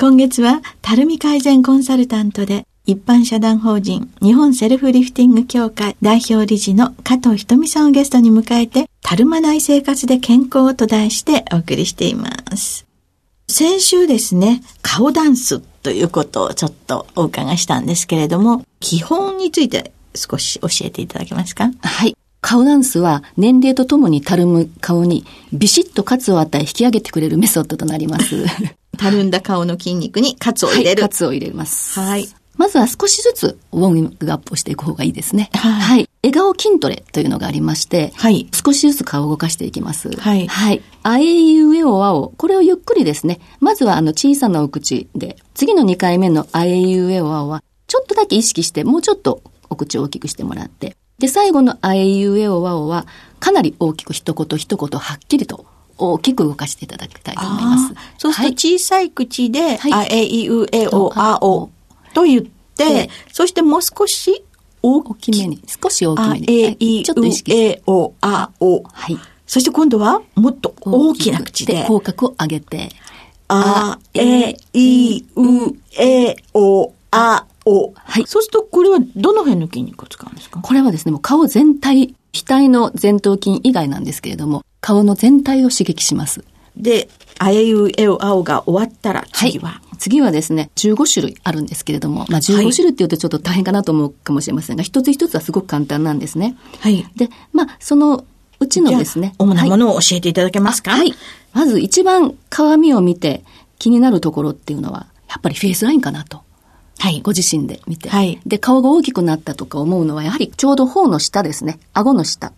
今月は、たるみ改善コンサルタントで、一般社団法人日本セルフリフティング協会代表理事の加藤ひとみさんをゲストに迎えて、たるまない生活で健康と題してお送りしています。先週ですね、顔ダンスということをちょっとお伺いしたんですけれども、基本について少し教えていただけますか？はい。顔ダンスは年齢とともにたるむ顔にビシッとカツを与え引き上げてくれるメソッドとなります。たるんだ顔の筋肉にカツを入れる。はい、カツを入れます。はい。まずは少しずつウォーミングアップをしていく方がいいですね。はい。はい、笑顔筋トレというのがありまして、はい。少しずつ顔を動かしていきます。はい。はい。あえいうえおあお。これをゆっくりですね。まずはあの小さなお口で、次の2回目のあえいうえおあおは、ちょっとだけ意識して、もうちょっとお口を大きくしてもらって。で、最後のあえいうえおあおは、かなり大きく一言一言はっきりと大きく動かしていただきたいと思います。そうすると小さい口で、はい、あえいうえおあおと言って、、そしてもう少し大きめに、少し大きめに。え、い、ちょっと意識え、お、あ、お。はい。そして今度はもっと大きな口で。口角を上げて。あ、え、い、う、え、お、あ、お。はい。そうするとこれはどの辺の筋肉を使うんですか？これはですね、もう顔全体、額の前頭筋以外なんですけれども、顔の全体を刺激します。で、あえいうえおあおが終わったら次は、はい次はですね、15種類あるんですけれども、まあ、15種類っていうとちょっと大変かなと思うかもしれませんが、一つ一つはすごく簡単なんですね。はい。で、まあ、そのうちのですね。主なものを教えていただけますか、はい、まず一番鏡を見て気になるところっていうのは、やっぱりフェイスラインかなと。はい。ご自身で見て。はい。で、顔が大きくなったとか思うのは、やはりちょうど頬の下ですね。顎の下。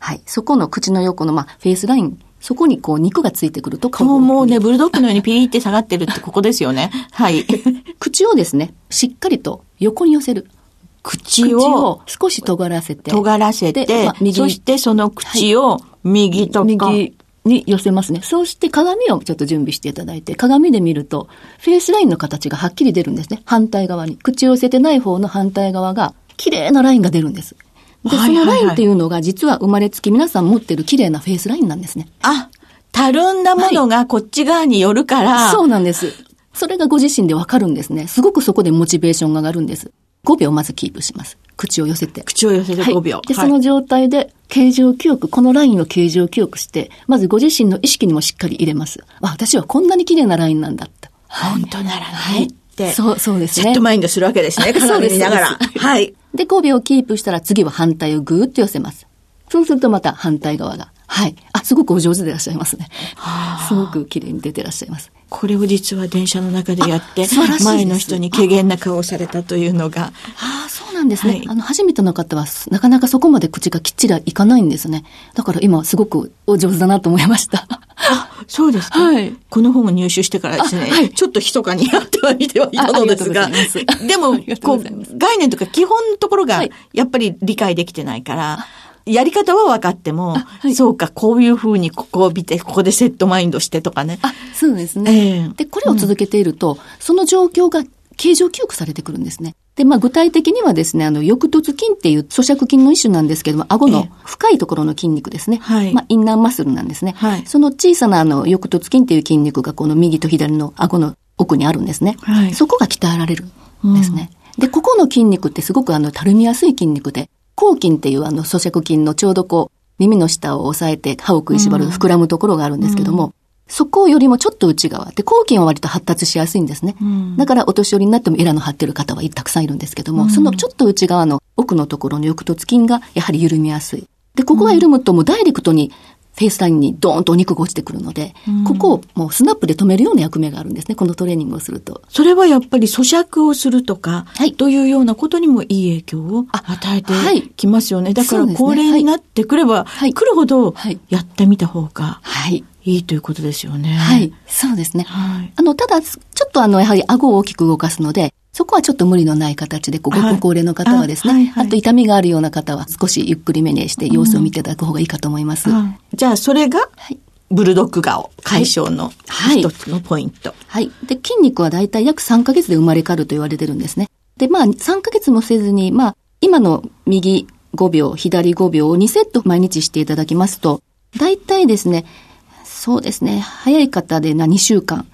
はい。そこの口の横の、まあ、フェイスラインそこにこう肉がついてくると顔もうね、ブルドッグのようにピーって下がってるってここですよね。はい。口をですね、しっかりと横に寄せる。口を少し尖らせて。尖らせて、まあ、そしてその口を右とか、はい、右に寄せますね。そうして鏡をちょっと準備していただいて、鏡で見ると、フェイスラインの形がはっきり出るんですね。反対側に。口を寄せてない方の反対側が、綺麗なラインが出るんです。で、そのラインっていうのが実は生まれつき皆さん持ってる綺麗なフェイスラインなんですね。あ、たるんだものがこっち側によるから、はい、そうなんです。それがご自身でわかるんですね。すごくそこでモチベーションが上がるんです。5秒まずキープします。口を寄せて。口を寄せて5秒。はい、で、その状態で形状記憶、このラインを形状記憶して、まずご自身の意識にもしっかり入れます。あ、私はこんなに綺麗なラインなんだと。本当ならね。はい。そう、そうですね。セットマインドするわけですね。鏡見ながら。はい。で、5秒キープしたら次は反対をぐーっと寄せます。そうするとまた反対側が。はい。あ、すごくお上手でいらっしゃいますね。すごく綺麗に出てらっしゃいます。これを実は電車の中でやって、前の人に軽減な顔をされたというのが。ああ、そうなんですね、はい、あの、初めての方は、なかなかそこまで口がきっちりいかないんですね。だから今すごくお上手だなと思いました。あ、そうですか。はい。この本を入手してからですね、はい、ちょっと密かにやってはみてはいたのですが、でも、こう、概念とか基本のところが、やっぱり理解できてないから、やり方は分かっても、はい、そうか、こういうふうにここを見て、ここでセットマインドしてとかね。あ、そうですね。えー、で、これを続けていると、うん、その状況が形状記憶されてくるんですね。で、まあ、具体的にはですね、あの、翼突筋っていう咀嚼筋の一種なんですけども、顎の深いところの筋肉ですね。はい。まあ、インナーマッスルなんですね。はい。その小さなあの、翼突筋っていう筋肉がこの右と左の顎の奥にあるんですね。はい。そこが鍛えられるんですね。うん、で、ここの筋肉ってすごくあの、たるみやすい筋肉で、抗筋っていうあの、咀嚼筋のちょうどこう、耳の下を押さえて歯を食いしばる膨らむところがあるんですけども、そこよりもちょっと内側で、抗菌は割と発達しやすいんですね。うん、だからお年寄りになってもエラの張ってる方はたくさんいるんですけども、うん、そのちょっと内側の奥のところの翼突筋がやはり緩みやすい。で、ここが緩むともうダイレクトにフェイスラインにドーンとお肉が落ちてくるので、うん、ここをもうスナップで止めるような役目があるんですね、このトレーニングをすると。それはやっぱり咀嚼をするとか、はい、というようなことにもいい影響を与えてきますよね。はい、だから高齢になってくれば、はい、来るほどやってみた方が。はいいいということですよね。はい。そうですね。はい。あの、ただ、ちょっとあの、やはり顎を大きく動かすので、そこはちょっと無理のない形で、ご高齢の方はですね、はいあはいはい、あと痛みがあるような方は少しゆっくりめにして様子を見ていただく方がいいかと思います。うん、じゃあ、それが、ブルドッグ顔解消の一つのポイント、はい。はい。で、筋肉はだいたい約3ヶ月で生まれ変わると言われてるんですね。で、まあ、3ヶ月もせずに、まあ、今の右5秒、左5秒を2セット毎日していただきますと、だいたいですね、そうですね。早い方でな2週間。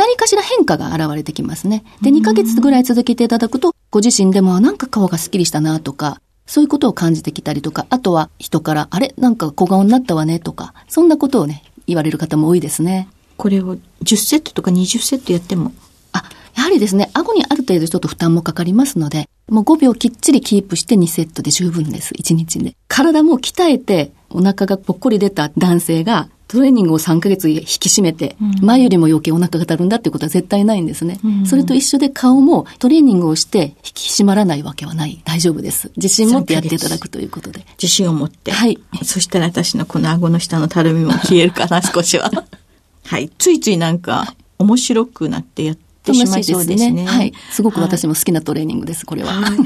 何かしら変化が現れてきますね。で、2ヶ月ぐらい続けていただくと、ご自身でもなんか顔がスッキリしたなとか、そういうことを感じてきたりとか、あとは人から、あれ？なんか小顔になったわねとか、そんなことをね、言われる方も多いですね。これを10セットとか20セットやっても？あ、やはりですね、顎にある程度ちょっと負担もかかりますので、もう5秒きっちりキープして2セットで十分です。1日で。体も鍛えて、お腹がぽっこり出た男性が、トレーニングを3ヶ月引き締めて、前よりも余計お腹がたるんだっていうことは絶対ないんですね。うん、それと一緒で顔もトレーニングをして引き締まらないわけはない。大丈夫です。自信持ってやっていただくということで。自信を持って。はい。そしたら私のこの顎の下のたるみも消えるかな、少しは。はい。ついついなんか面白くなってやってしまいそうですね。はい。すごく私も好きなトレーニングです、これは。はい、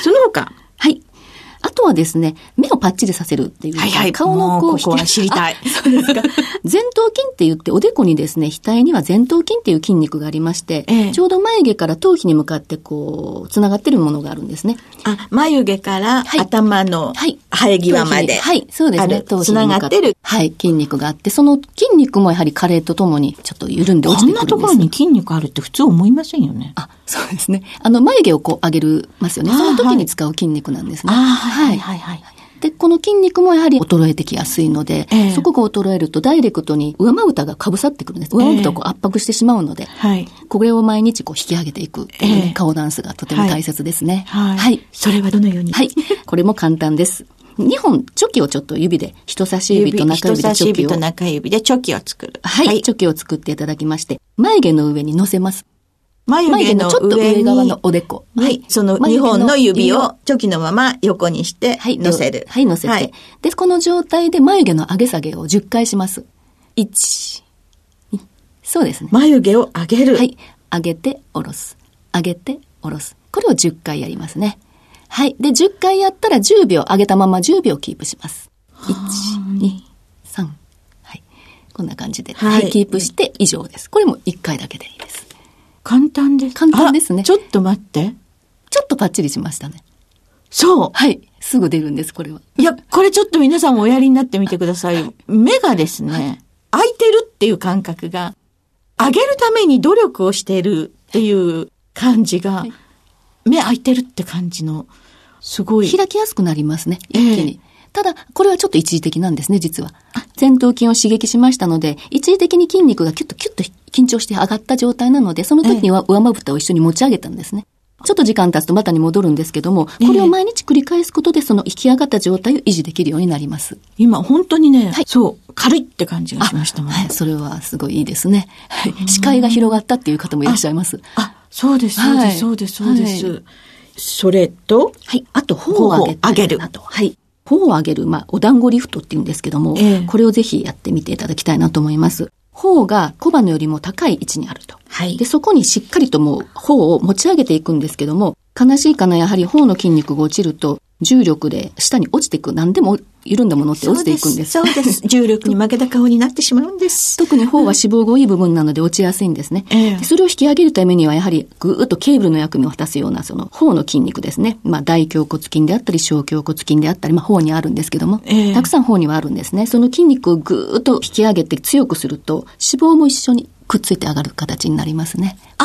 その他。はい。あとはですね、目をパッチリさせるっていう。はいはい。顔のこう、ここは知りたい。そうですか。前頭筋って言って、おでこにですね、額には前頭筋っていう筋肉がありまして、ええ、ちょうど眉毛から頭皮に向かってこう、つながってるものがあるんですね。あ、眉毛から頭の生え際まで。はい、そうですね。頭皮に向かって。る。はい、筋肉があって、その筋肉もやはり加齢とともにちょっと緩んで落ちてくるんです。こんなところに筋肉あるって普通思いませんよね。あ、そうですね。あの、眉毛をこう上げるますよね。その時に使う筋肉なんですね。はい、はい、はい。で、この筋肉もやはり衰えてきやすいので、えー、そこが衰えるとダイレクトに上まぶたがかぶさってくるんです。上まぶたをこう圧迫してしまうので、はい、これを毎日こう引き上げていくっていう、ねえー、顔ダンスがとても大切ですね。はい。はい。それはどのように？はい。これも簡単です。2本、チョキをちょっと指で、人差し指と中指でチョキを。人差し指と中指でチョキを作る。はい。はい、チョキを作っていただきまして、眉毛の上に乗せます。眉毛のちょっと上側のおでこ。はい。その2本の指をチョキのまま横にして乗せる。はい、乗せて、はい。で、この状態で眉毛の上げ下げを10回します。1、2、そうですね。眉毛を上げる。はい。上げて、下ろす。上げて、下ろす。これを10回やりますね。はい。で、10回やったら10秒、上げたまま10秒キープします。1、2、3。はい。こんな感じで。はい。キープして以上です。これも1回だけでいいです。簡単です。簡単ですね。ちょっと待って。ちょっとパッチリしましたね。そう。はい。すぐ出るんです、これは。いや、これちょっと皆さんもおやりになってみてください。目がですね、開いてるっていう感覚が、上げるために努力をしているっていう感じが、目開いてるって感じの、すごい。開きやすくなりますね、一気に。えー、ただ、これはちょっと一時的なんですね、実は。前頭筋を刺激しましたので、一時的に筋肉がキュッとキュッと緊張して上がった状態なので、その時には上まぶたを一緒に持ち上げたんですね。ちょっと時間経つとまたに戻るんですけども、これを毎日繰り返すことで、その引き上がった状態を維持できるようになります。今、本当にね、はい、そう、軽いって感じがしましたもんね。はい、それはすごいいいですね。はい。視界が広がったっていう方もいらっしゃいます。あ、そうです、そうです、そうです、そうです。それと、はい。あと、頬を上げる。と、はい。頬を上げる、まあ、お団子リフトって言うんですけども、えー、これをぜひやってみていただきたいなと思います。頬が小鼻よりも高い位置にあると。はい。で、そこにしっかりともう頬を持ち上げていくんですけども、悲しいかな、やはり頬の筋肉が落ちると、重力で下に落ちていく、何でも緩んだものって落ちていくんです。そうです。です重力に負けた顔になってしまうんです。特に頬は脂肪が多い部分なので落ちやすいんですね。えー、それを引き上げるためには、やはりぐーっとケーブルの役目を果たすような、その頬の筋肉ですね。まあ、大胸骨筋であったり、小胸骨筋であったり、まあ、頬にあるんですけども、えー、たくさん頬にはあるんですね。その筋肉をぐーっと引き上げて強くすると、脂肪も一緒にくっついて上がる形になりますね。あ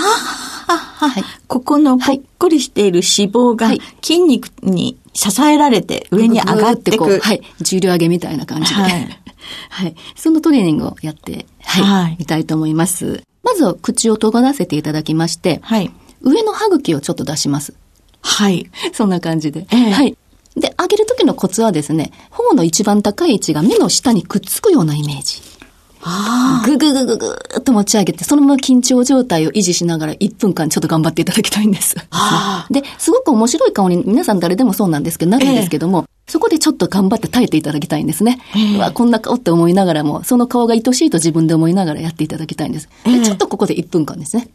あ、はい。ここのぽっこりしている脂肪が筋肉に支えられて上に上がってく。はい。重量上げみたいな感じで。はい。はい。そのトレーニングをやって、はい。はい、みたいと思います。まずは口を尖らせていただきまして、はい。上の歯茎をちょっと出します。はい。そんな感じで。えー、はい。で、上げる時のコツはですね、頬の一番高い位置が目の下にくっつくようなイメージ。ぐぐぐぐぐーっと持ち上げて、そのまま緊張状態を維持しながら1分間ちょっと頑張っていただきたいんです。で、すごく面白い顔に皆さん誰でもそうなんですけど、なるんですけども、そこでちょっと頑張って耐えていただきたいんですね。うわ、こんな顔って思いながらも、その顔が愛しいと自分で思いながらやっていただきたいんです。でちょっとここで1分間ですね。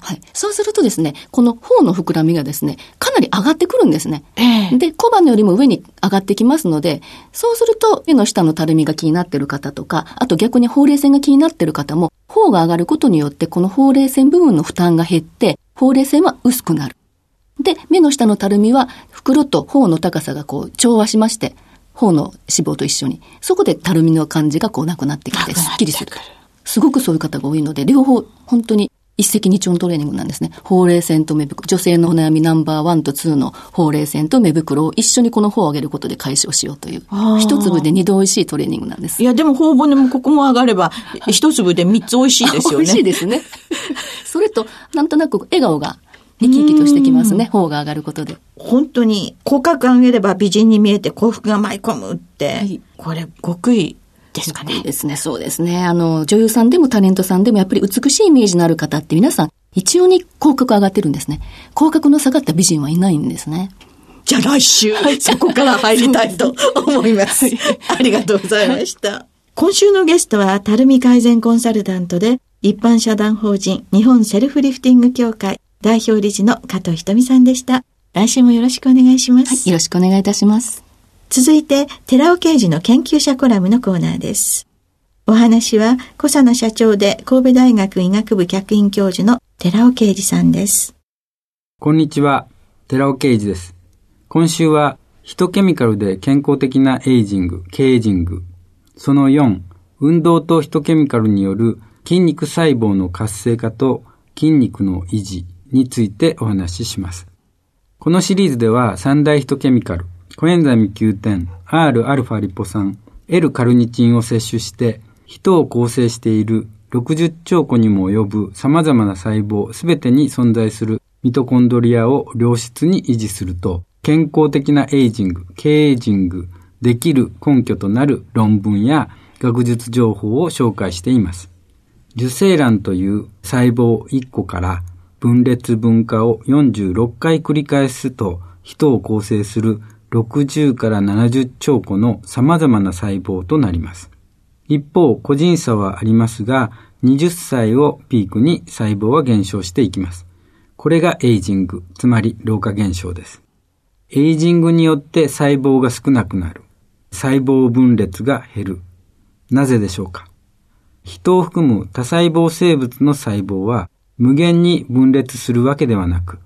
はい。そうするとですね、この頬の膨らみがですね、かなり上がってくるんですね。で、小鼻よりも上に上がってきますので、そうすると目の下のたるみが気になっている方とか、あと逆にほうれい線が気になっている方も、頬が上がることによってこのほうれい線部分の負担が減って、ほうれい線は薄くなる。で、目の下のたるみは袋と頬の高さがこう調和しまして、頬の脂肪と一緒に、そこでたるみの感じがこうなくなってきて、すっきりする。すごくそういう方が多いので、両方本当に一石二鳥のトレーニングなんですね。ほうれい線と目袋、女性のお悩みナンバーワンとツーのほうれい線と目袋を一緒にこの頬を上げることで解消しようという、一粒で二度美味しいトレーニングなんです。いや、でも頬骨もここも上がれば、一粒で三つ美味しいですよね。美味しいですね。それと、なんとなく笑顔が生き生きとしてきますね。頬が上がることで。本当に、口角上げれば美人に見えて幸福が舞い込むって、はい、これ、極意ですかね。ですね、そうですね。あの、女優さんでもタレントさんでもやっぱり美しいイメージのある方って皆さん、一応に口角上がってるんですね。口角の下がった美人はいないんですね。じゃあ来週、そこから入りたいと 思います。ありがとうございました。今週のゲストは、たるみ改善コンサルタントで、一般社団法人日本セルフリフティング協会代表理事の加藤ひとみさんでした。来週もよろしくお願いします。はい、よろしくお願いいたします。続いて、寺尾刑事の研究者コラムのコーナーです。お話は、小佐野社長で神戸大学医学部客員教授の寺尾啓二さんです。こんにちは、寺尾啓二です。今週は、ヒトケミカルで健康的なエイジング、ケージング。その4、運動とヒトケミカルによる筋肉細胞の活性化と筋肉の維持についてお話しします。このシリーズでは三大ヒトケミカル、コエンザイム Q10、Rα リポ酸、L カルニチンを摂取して、人を構成している60兆個にも及ぶ様々な細胞すべてに存在するミトコンドリアを良質に維持すると、健康的なエイジング、経エイジング、できる根拠となる論文や学術情報を紹介しています。受精卵という細胞1個から分裂分化を46回繰り返すと人を構成する60から70兆個の様々な細胞となります。一方、個人差はありますが、20歳をピークに細胞は減少していきます。これがエイジング、つまり老化現象です。エイジングによって細胞が少なくなる。細胞分裂が減る。なぜでしょうか人を含む多細胞生物の細胞は無限に分裂するわけではなく、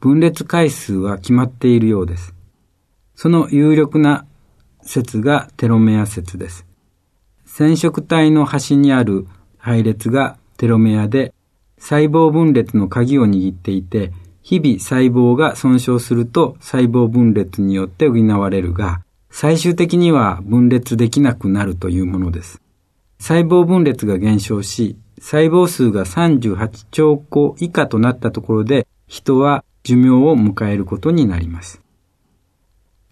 分裂回数は決まっているようです。その有力な説がテロメア説です。染色体の端にある配列がテロメアで、細胞分裂の鍵を握っていて、日々細胞が損傷すると細胞分裂によって補われるが、最終的には分裂できなくなるというものです。細胞分裂が減少し、細胞数が38兆個以下となったところで、人は寿命を迎えることになります。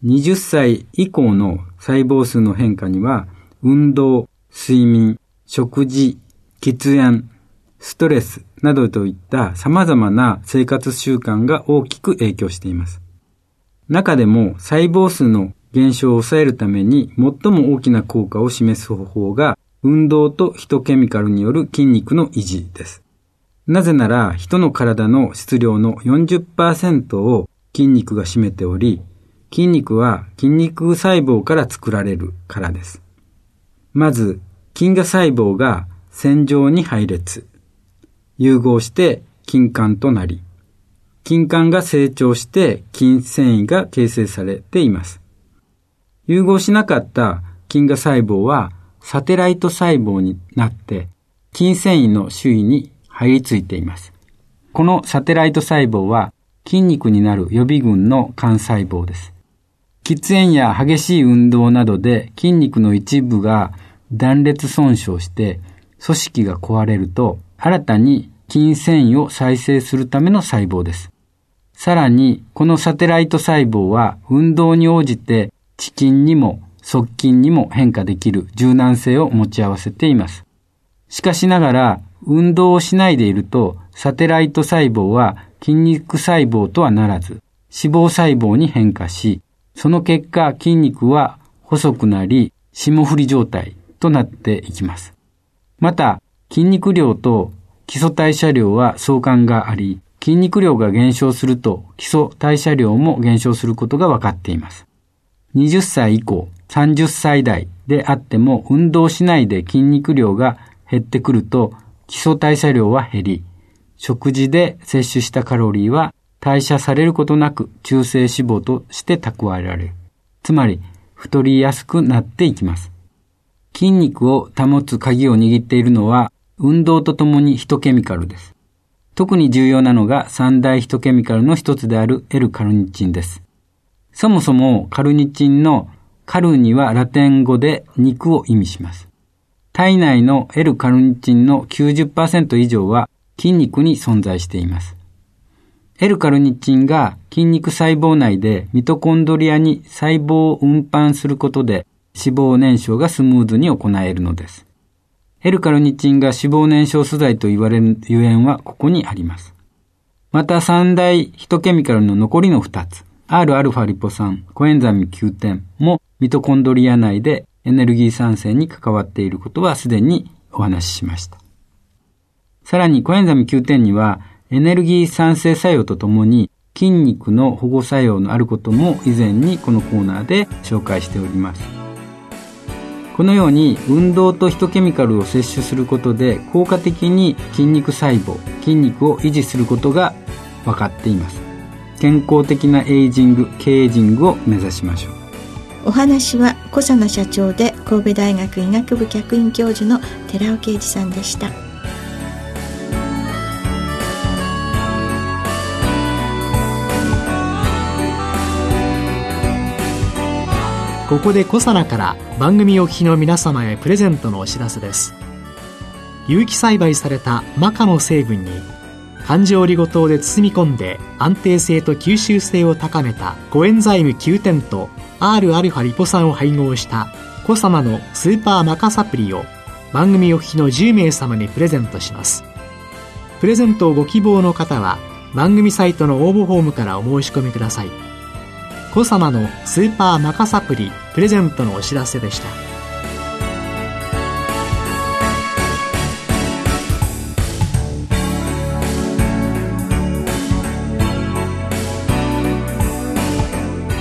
20歳以降の細胞数の変化には、運動、睡眠、食事、喫煙、ストレスなどといった様々な生活習慣が大きく影響しています。中でも細胞数の減少を抑えるために最も大きな効果を示す方法が運動とヒトケミカルによる筋肉の維持です。なぜなら、人の体の質量の40%を筋肉が占めており、筋肉は筋肉細胞から作られるからです。まず、筋芽細胞が線状に配列、融合して筋管となり、筋管が成長して筋繊維が形成されています。融合しなかった筋芽細胞はサテライト細胞になって筋繊維の周囲に入り付いています。このサテライト細胞は筋肉になる予備群の幹細胞です。喫煙や激しい運動などで筋肉の一部が断裂損傷して組織が壊れると新たに筋繊維を再生するための細胞です。さらに、このサテライト細胞は運動に応じて遅筋にも側筋にも変化できる柔軟性を持ち合わせています。しかしながら、運動をしないでいると、サテライト細胞は筋肉細胞とはならず、脂肪細胞に変化し、その結果筋肉は細くなり、霜降り状態となっていきます。また、筋肉量と基礎代謝量は相関があり、筋肉量が減少すると基礎代謝量も減少することが分かっています。20歳以降、30歳代であっても運動しないで筋肉量が減ってくると基礎代謝量は減り、食事で摂取したカロリーは代謝されることなく中性脂肪として蓄えられる。つまり、太りやすくなっていきます。筋肉を保つ鍵を握っているのは、運動とともにヒトケミカルです。特に重要なのが三大ヒトケミカルの一つである L カルニチンです。そもそもカルニチンのカルにはラテン語で肉を意味します。体内の L カルニチンの90%以上は筋肉に存在しています。L カルニチンが筋肉細胞内でミトコンドリアに細胞を運搬することで脂肪燃焼がスムーズに行えるのです。L カルニチンが脂肪燃焼素材と言われるゆえんはここにあります。また三大ヒトケミカルの残りの2つ、Rα リポ酸、コエンザミ Q10 もミトコンドリア内でエネルギー産生に関わっていることはすでにお話ししました。さらにコエンザミ Q10 にはエネルギー産生作用とともに筋肉の保護作用のあることも以前にこのコーナーで紹介しております。このように運動とヒトケミカルを摂取することで効果的に筋肉細胞、筋肉を維持することが分かっています。健康的なエイジング、経エイジングを目指しましょう。お話は小佐奈社長で神戸大学医学部客員教授の寺尾啓二さんでしたここで小佐奈から番組お聞きの皆様へプレゼントのお知らせです有機栽培されたマカの成分に環状リゴ糖で包み込んで安定性と吸収性を高めたコエンザイム9点と Rα リポ酸を配合したコ様のスーパーマカサプリを番組お聞きの10名様にプレゼントします。プレゼントをご希望の方は番組サイトの応募フォームからお申し込みください。コ様のスーパーマカサプリプレゼントのお知らせでした。